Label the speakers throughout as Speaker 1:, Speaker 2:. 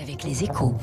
Speaker 1: avec les échos.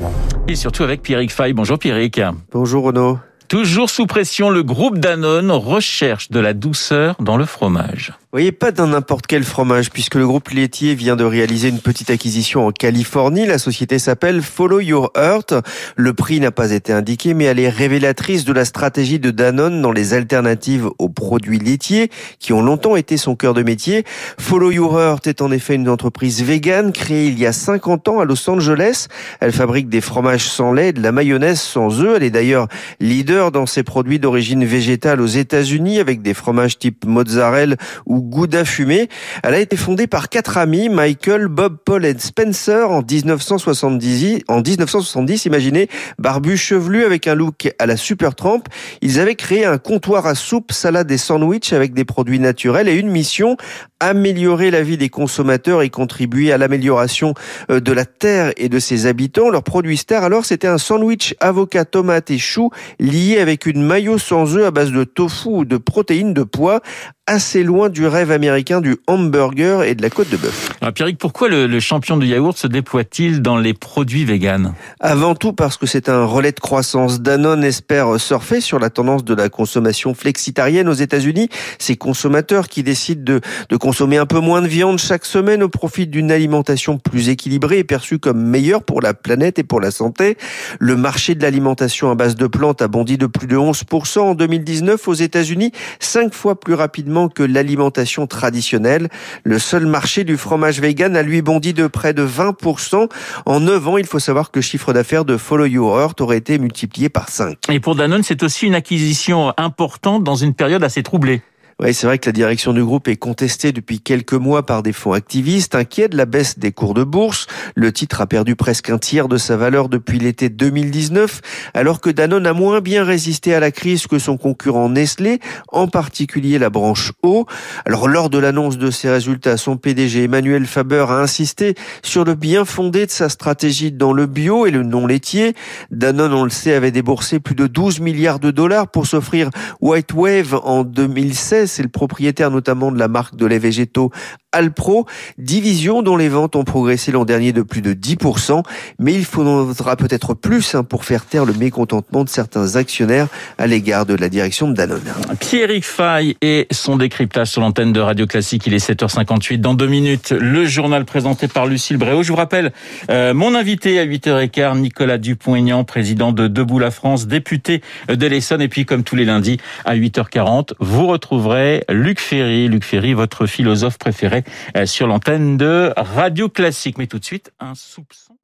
Speaker 2: Et surtout avec Pierrick Fay. Bonjour Pierrick.
Speaker 3: Bonjour Renaud.
Speaker 2: Toujours sous pression, le groupe Danone recherche de la douceur dans le fromage.
Speaker 3: Voyez, pas dans n'importe quel fromage, puisque le groupe laitier vient de réaliser une petite acquisition en Californie. La société s'appelle Follow Your Heart. Le prix n'a pas été indiqué, mais elle est révélatrice de la stratégie de Danone dans les alternatives aux produits laitiers, qui ont longtemps été son cœur de métier. Follow Your Heart est en effet une entreprise végane créée il y a 50 ans à Los Angeles. Elle fabrique des fromages sans lait, de la mayonnaise sans œufs. Elle est d'ailleurs leader dans ses produits d'origine végétale aux États-Unis, avec des fromages type mozzarella ou Gouda fumé. Elle a été fondée par quatre amis, Michael, Bob, Paul et Spencer en 1970. En 1970, imaginez, barbu chevelu avec un look à la super trempe. Ils avaient créé un comptoir à soupe, salade et sandwich avec des produits naturels et une mission, améliorer la vie des consommateurs et contribuer à l'amélioration euh, de la terre et de ses habitants. Leur produit star, alors, c'était un sandwich avocat, tomate et chou lié avec une maillot sans œufs à base de tofu ou de protéines de pois assez loin du rêve américain du hamburger et de la côte de bœuf.
Speaker 2: Alors Pierrick, pourquoi le, le, champion du yaourt se déploie-t-il dans les produits véganes?
Speaker 3: Avant tout parce que c'est un relais de croissance. Danone espère surfer sur la tendance de la consommation flexitarienne aux États-Unis. Ces consommateurs qui décident de, de consommer un peu moins de viande chaque semaine au profit d'une alimentation plus équilibrée et perçue comme meilleure pour la planète et pour la santé. Le marché de l'alimentation à base de plantes a bondi de plus de 11% en 2019 aux États-Unis, cinq fois plus rapidement que l'alimentation traditionnelle. Le seul marché du fromage vegan a lui bondi de près de 20%. En 9 ans, il faut savoir que le chiffre d'affaires de Follow Your Heart aurait été multiplié par 5.
Speaker 2: Et pour Danone, c'est aussi une acquisition importante dans une période assez troublée.
Speaker 3: Oui, c'est vrai que la direction du groupe est contestée depuis quelques mois par des fonds activistes, inquiets de la baisse des cours de bourse. Le titre a perdu presque un tiers de sa valeur depuis l'été 2019, alors que Danone a moins bien résisté à la crise que son concurrent Nestlé, en particulier la branche eau. Alors, lors de l'annonce de ses résultats, son PDG Emmanuel Faber a insisté sur le bien fondé de sa stratégie dans le bio et le non laitier. Danone, on le sait, avait déboursé plus de 12 milliards de dollars pour s'offrir White Wave en 2016 c'est le propriétaire notamment de la marque de lait végétaux Alpro, division dont les ventes ont progressé l'an dernier de plus de 10%, mais il faudra peut-être plus hein, pour faire taire le mécontentement de certains actionnaires à l'égard de la direction de Danone.
Speaker 2: Pierrick Fay et son décryptage sur l'antenne de Radio Classique, il est 7h58. Dans deux minutes, le journal présenté par Lucille Bréau. Je vous rappelle, euh, mon invité à 8h15, Nicolas Dupont-Aignan, président de Debout la France, député de l'Essonne, et puis comme tous les lundis à 8h40, vous retrouverez Luc Ferry. Luc Ferry, votre philosophe préféré euh, sur l'antenne de Radio Classique. Mais tout de suite, un soupçon